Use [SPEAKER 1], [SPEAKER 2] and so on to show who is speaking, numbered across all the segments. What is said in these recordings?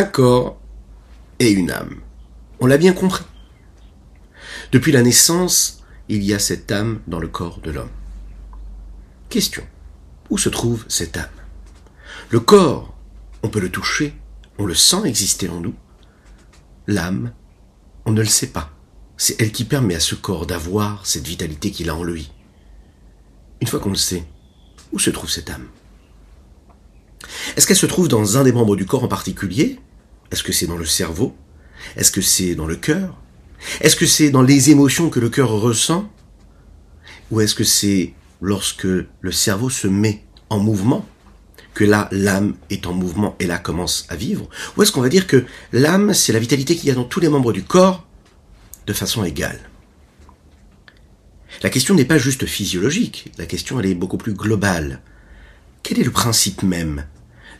[SPEAKER 1] un corps et une âme. On l'a bien compris. Depuis la naissance, il y a cette âme dans le corps de l'homme. Question. Où se trouve cette âme? Le corps, on peut le toucher, on le sent exister en nous. L'âme, on ne le sait pas. C'est elle qui permet à ce corps d'avoir cette vitalité qu'il a en lui. Une fois qu'on le sait, où se trouve cette âme? Est-ce qu'elle se trouve dans un des membres du corps en particulier? Est-ce que c'est dans le cerveau? Est-ce que c'est dans le cœur? Est-ce que c'est dans les émotions que le cœur ressent? Ou est-ce que c'est lorsque le cerveau se met en mouvement que là, l'âme est en mouvement et là commence à vivre? Ou est-ce qu'on va dire que l'âme, c'est la vitalité qu'il y a dans tous les membres du corps de façon égale? La question n'est pas juste physiologique, la question elle est beaucoup plus globale. Quel est le principe même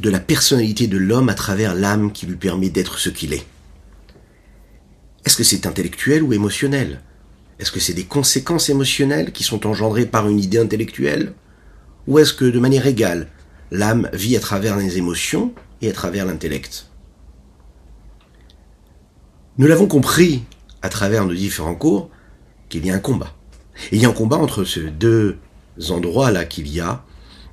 [SPEAKER 1] de la personnalité de l'homme à travers l'âme qui lui permet d'être ce qu'il est Est-ce que c'est intellectuel ou émotionnel? Est-ce que c'est des conséquences émotionnelles qui sont engendrées par une idée intellectuelle? Ou est-ce que de manière égale, l'âme vit à travers les émotions et à travers l'intellect? Nous l'avons compris à travers nos différents cours qu'il y a un combat. il y a un combat entre ces deux endroits-là qu'il y a,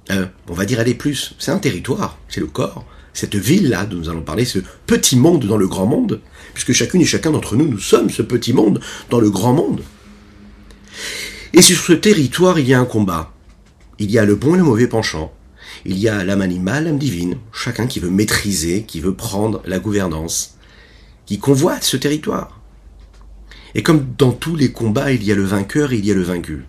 [SPEAKER 1] euh, on va dire aller plus, c'est un territoire, c'est le corps, cette ville-là dont nous allons parler, ce petit monde dans le grand monde, puisque chacune et chacun d'entre nous, nous sommes ce petit monde dans le grand monde. Et sur ce territoire, il y a un combat. Il y a le bon et le mauvais penchant. Il y a l'âme animale, l'âme divine, chacun qui veut maîtriser, qui veut prendre la gouvernance, qui convoite ce territoire. Et comme dans tous les combats, il y a le vainqueur et il y a le vaincu.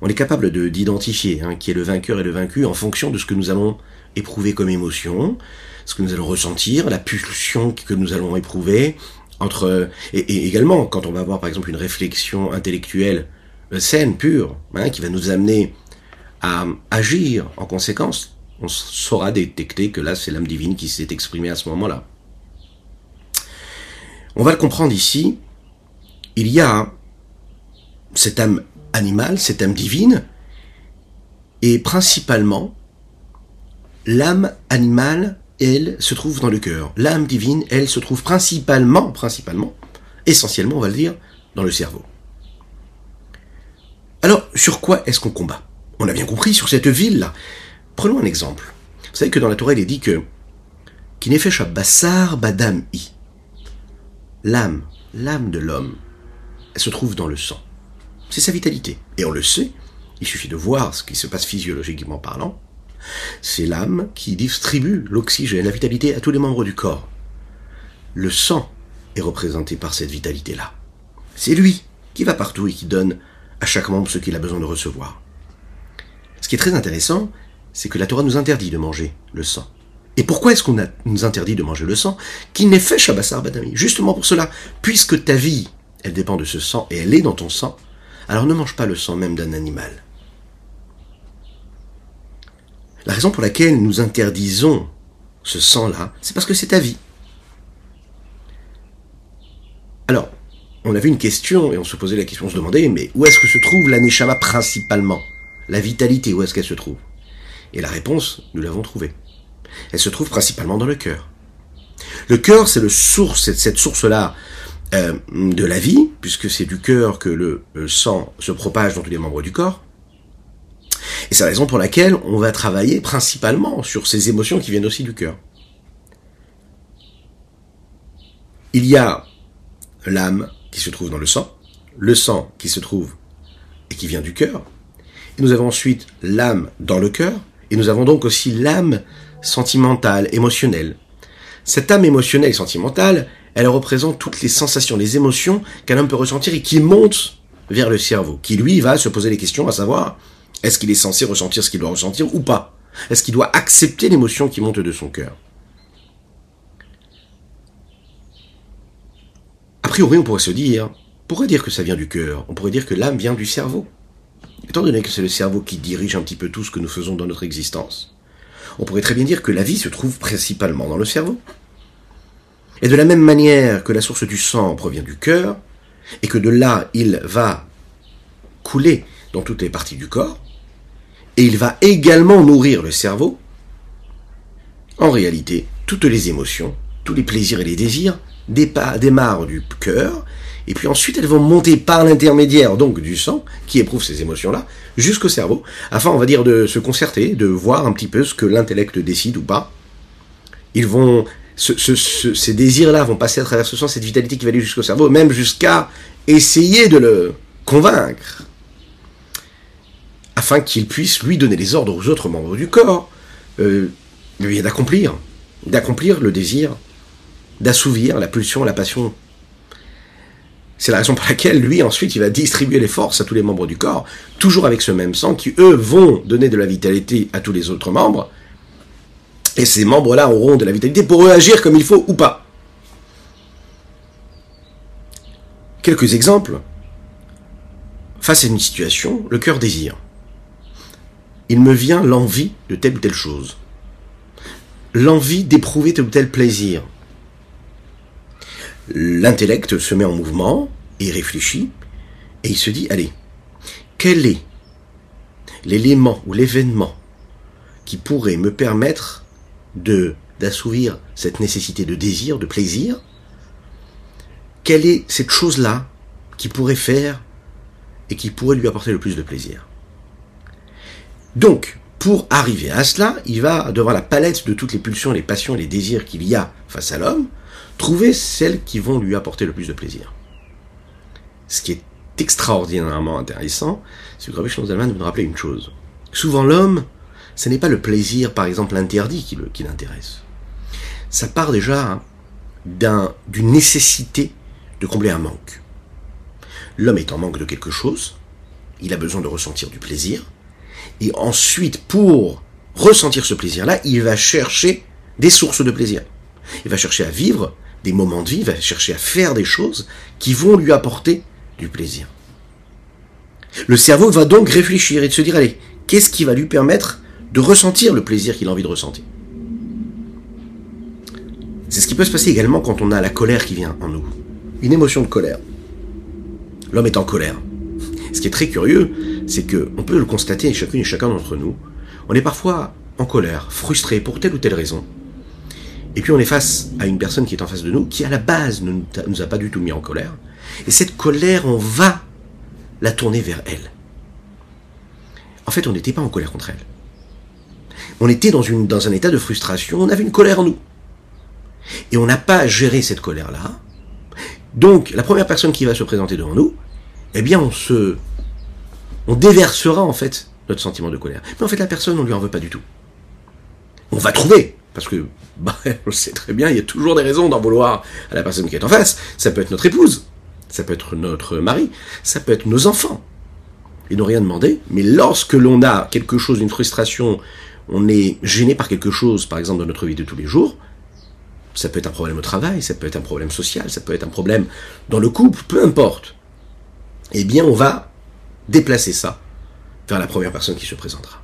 [SPEAKER 1] On est capable de d'identifier hein, qui est le vainqueur et le vaincu en fonction de ce que nous allons éprouver comme émotion, ce que nous allons ressentir, la pulsion que nous allons éprouver, entre et, également quand on va avoir par exemple une réflexion intellectuelle euh, saine, pure, hein, qui va nous amener à agir en conséquence, on saura détecter que là, c'est l'âme divine qui s'est exprimée à ce moment-là. On va le comprendre ici. Il y a cette âme cette âme divine, et principalement, l'âme animale, elle, se trouve dans le cœur. L'âme divine, elle, se trouve principalement, principalement, essentiellement, on va le dire, dans le cerveau. Alors, sur quoi est-ce qu'on combat? On a bien compris sur cette ville-là. Prenons un exemple. Vous savez que dans la Torah, il est dit que Kinefesh. L'âme, l'âme de l'homme, elle se trouve dans le sang. C'est sa vitalité. Et on le sait, il suffit de voir ce qui se passe physiologiquement parlant. C'est l'âme qui distribue l'oxygène, la vitalité à tous les membres du corps. Le sang est représenté par cette vitalité-là. C'est lui qui va partout et qui donne à chaque membre ce qu'il a besoin de recevoir. Ce qui est très intéressant, c'est que la Torah nous interdit de manger le sang. Et pourquoi est-ce qu'on nous interdit de manger le sang Qui n'est fait Shabbassar Badami Justement pour cela, puisque ta vie, elle dépend de ce sang et elle est dans ton sang, alors ne mange pas le sang même d'un animal. La raison pour laquelle nous interdisons ce sang-là, c'est parce que c'est ta vie. Alors, on avait une question et on se posait la question, on se demandait, mais où est-ce que se trouve l'aneshama principalement? La vitalité, où est-ce qu'elle se trouve? Et la réponse, nous l'avons trouvée. Elle se trouve principalement dans le cœur. Le cœur, c'est le source, cette source-là euh, de la vie, puisque c'est du cœur que le, sang se propage dans tous les membres du corps. Et c'est la raison pour laquelle on va travailler principalement sur ces émotions qui viennent aussi du cœur. Il y a l'âme qui se trouve dans le sang, le sang qui se trouve et qui vient du cœur, nous avons ensuite l'âme dans le cœur, et nous avons donc aussi l'âme sentimentale, émotionnelle. Cette âme émotionnelle et sentimentale, elle représente toutes les sensations, les émotions qu'un homme peut ressentir et qui montent vers le cerveau, qui lui va se poser les questions à savoir, est-ce qu'il est censé ressentir ce qu'il doit ressentir ou pas? Est-ce qu'il doit accepter l'émotion qui monte de son cœur? A priori, on pourrait se dire, on pourrait dire que ça vient du cœur, on pourrait dire que l'âme vient du cerveau. Étant donné que c'est le cerveau qui dirige un petit peu tout ce que nous faisons dans notre existence, on pourrait très bien dire que la vie se trouve principalement dans le cerveau. Et de la même manière que la source du sang provient du cœur, et que de là il va couler dans toutes les parties du corps, et il va également nourrir le cerveau, en réalité, toutes les émotions, tous les plaisirs et les désirs démarrent du cœur, et puis ensuite elles vont monter par l'intermédiaire donc du sang, qui éprouve ces émotions-là, jusqu'au cerveau, afin, on va dire, de se concerter, de voir un petit peu ce que l'intellect décide ou pas. Ils vont, ces désirs-là vont passer à travers ce sang, cette vitalité qui va aller jusqu'au cerveau, même jusqu'à essayer de le convaincre, afin qu'il puisse lui donner les ordres aux autres membres du corps, euh, d'accomplir, d'accomplir le désir, d'assouvir la pulsion, la passion. C'est la raison pour laquelle lui ensuite il va distribuer les forces à tous les membres du corps, toujours avec ce même sang, qui eux vont donner de la vitalité à tous les autres membres, et ces membres-là auront de la vitalité pour eux agir comme il faut ou pas. Quelques exemples. Face à une situation, le cœur désire. Il me vient l'envie de telle ou telle chose. L'envie d'éprouver tel ou tel plaisir. L'intellect se met en mouvement et réfléchit, et il se dit, allez, quel est l'élément ou l'événement qui pourrait me permettre de d'assouvir cette nécessité de désir, de plaisir, quelle est cette chose-là qui pourrait faire et qui pourrait lui apporter le plus de plaisir? Donc, pour arriver à cela, il va, devant la palette de toutes les pulsions, les passions et les désirs qu'il y a face à l'homme, trouver celles qui vont lui apporter le plus de plaisir. Ce qui est extraordinairement intéressant, c'est que Rabbi Zalman nous rappeler une chose. Souvent l'homme ce n'est pas le plaisir, par exemple, interdit qui, l'intéresse. Ça part déjà d'une nécessité de combler un manque. L'homme est en manque de quelque chose, il a besoin de ressentir du plaisir, et ensuite, pour ressentir ce plaisir-là, il va chercher des sources de plaisir. Il va chercher à vivre des moments de vie, il va chercher à faire des choses qui vont lui apporter du plaisir. Le cerveau va donc réfléchir et se dire, allez, qu'est-ce qui va lui permettre de ressentir le plaisir qu'il a envie de ressentir. C'est ce qui peut se passer également quand on a la colère qui vient en nous. Une émotion de colère. L'homme est en colère. Ce qui est très curieux, c'est que on peut le constater chacune et chacun d'entre nous. On est parfois en colère, frustré pour telle ou telle raison. Et puis on est face à une personne qui est en face de nous, qui à la base ne nous a pas du tout mis en colère. Et cette colère, on va la tourner vers elle. En fait, on n'était pas en colère contre elle on était dans, une, dans un état de frustration, on avait une colère en nous. Et on n'a pas géré cette colère-là. Donc, la première personne qui va se présenter devant nous, eh bien, on se, on déversera en fait notre sentiment de colère. Mais en fait, la personne, on lui en veut pas du tout. On va trouver, parce que, bah, on sait très bien, il y a toujours des raisons d'en vouloir à la personne qui est en face. Ça peut être notre épouse, ça peut être notre mari, ça peut être nos enfants. Ils n'ont rien demandé, mais lorsque l'on a quelque chose, une frustration, on est gêné par quelque chose, par exemple dans notre vie de tous les jours, ça peut être un problème au travail, ça peut être un problème social, ça peut être un problème dans le couple, peu importe. Eh bien, on va déplacer ça vers la première personne qui se présentera.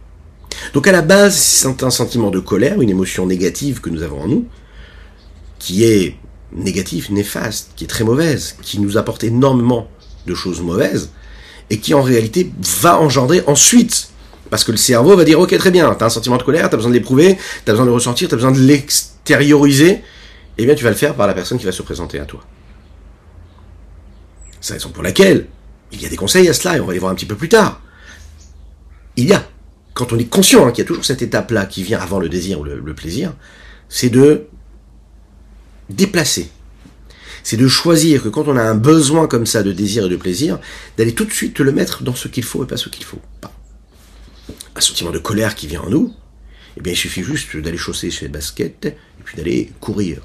[SPEAKER 1] Donc à la base, c'est un sentiment de colère, une émotion négative que nous avons en nous, qui est négative, néfaste, qui est très mauvaise, qui nous apporte énormément de choses mauvaises, et qui en réalité va engendrer ensuite parce que le cerveau va dire, ok, très bien, t'as un sentiment de colère, t'as besoin de l'éprouver, t'as besoin de le ressentir, t'as besoin de l'extérioriser, eh bien tu vas le faire par la personne qui va se présenter à toi. C'est la raison pour laquelle il y a des conseils à cela, et on va les voir un petit peu plus tard. Il y a, quand on est conscient hein, qu'il y a toujours cette étape-là qui vient avant le désir ou le plaisir, c'est de déplacer. C'est de choisir que quand on a un besoin comme ça de désir et de plaisir, d'aller tout de suite le mettre dans ce qu'il faut et pas ce qu'il faut un sentiment de colère qui vient en nous, eh bien, il suffit juste d'aller chausser ses baskets et puis d'aller courir.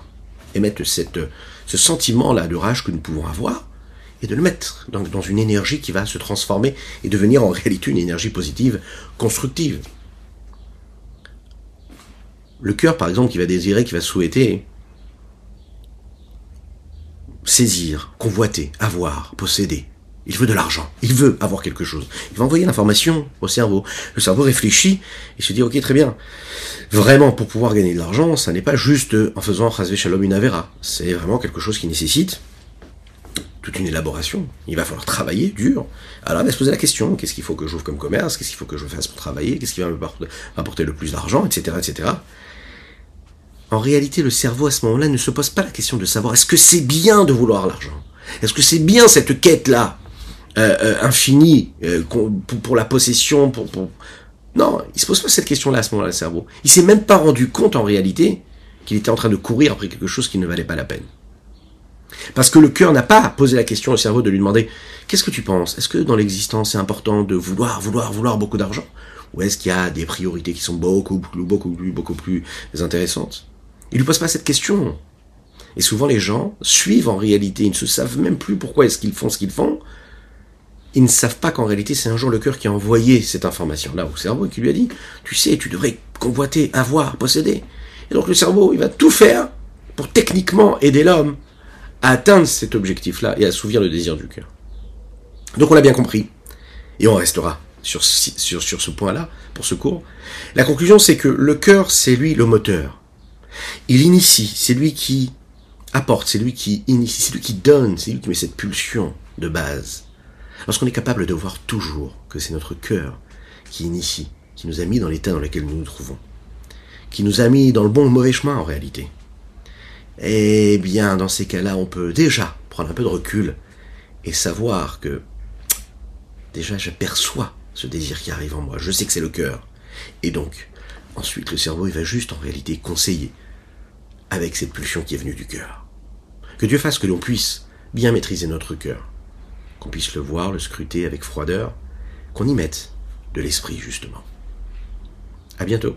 [SPEAKER 1] Et mettre ce sentiment-là de rage que nous pouvons avoir et de le mettre dans, dans une énergie qui va se transformer et devenir en réalité une énergie positive, constructive. Le cœur, par exemple, qui va désirer, qui va souhaiter saisir, convoiter, avoir, posséder, il veut de l'argent. Il veut avoir quelque chose. Il va envoyer l'information au cerveau. Le cerveau réfléchit et se dit, ok, très bien. Vraiment, pour pouvoir gagner de l'argent, ça n'est pas juste en faisant Chazvé Shalom une Avera. C'est vraiment quelque chose qui nécessite toute une élaboration. Il va falloir travailler dur. Alors, il va se poser la question, qu'est-ce qu'il faut que j'ouvre comme commerce? Qu'est-ce qu'il faut que je fasse pour travailler? Qu'est-ce qui va me apporter le plus d'argent? Etc., etc. en réalité, le cerveau à ce moment-là ne se pose pas la question de savoir est-ce que c'est bien de vouloir l'argent? Est-ce que c'est bien cette quête-là? Euh, euh, infinie euh, pour, la possession pour, Non, il se pose pas cette question-là à ce moment-là, le cerveau. Il s'est même pas rendu compte en réalité qu'il était en train de courir après quelque chose qui ne valait pas la peine. Parce que le cœur n'a pas posé la question au cerveau de lui demander qu'est-ce que tu penses? Est-ce que dans l'existence c'est important de vouloir, vouloir, vouloir beaucoup d'argent? Ou est-ce qu'il y a des priorités qui sont beaucoup, beaucoup, beaucoup, beaucoup plus intéressantes? Il lui pose pas cette question. Et souvent les gens suivent en réalité, ils ne se savent même plus pourquoi est-ce qu'ils font ce qu'ils font. Ils ne savent pas qu'en réalité c'est un jour le cœur qui a envoyé cette information-là au cerveau et qui lui a dit, tu sais, tu devrais convoiter, avoir, posséder. Et donc le cerveau, il va tout faire pour techniquement aider l'homme à atteindre cet objectif-là et à assouvir le désir du cœur. Donc on l'a bien compris, et on restera sur, sur, sur ce point-là pour ce cours. La conclusion, c'est que le cœur, c'est lui le moteur. Il initie, c'est lui qui apporte, c'est lui qui initie, c'est lui qui donne, c'est lui qui met cette pulsion de base. Lorsqu'on est capable de voir toujours que c'est notre cœur qui initie, qui nous a mis dans l'état dans lequel nous nous trouvons, qui nous a mis dans le bon ou le mauvais chemin en réalité, eh bien, dans ces cas-là, on peut déjà prendre un peu de recul et savoir que déjà j'aperçois ce désir qui arrive en moi. Je sais que c'est le cœur. Et donc, ensuite, le cerveau, il va juste en réalité conseiller avec cette pulsion qui est venue du cœur. Que Dieu fasse que l'on puisse bien maîtriser notre cœur, qu'on puisse le voir, le scruter avec froideur, qu'on y mette de l'esprit justement. À bientôt.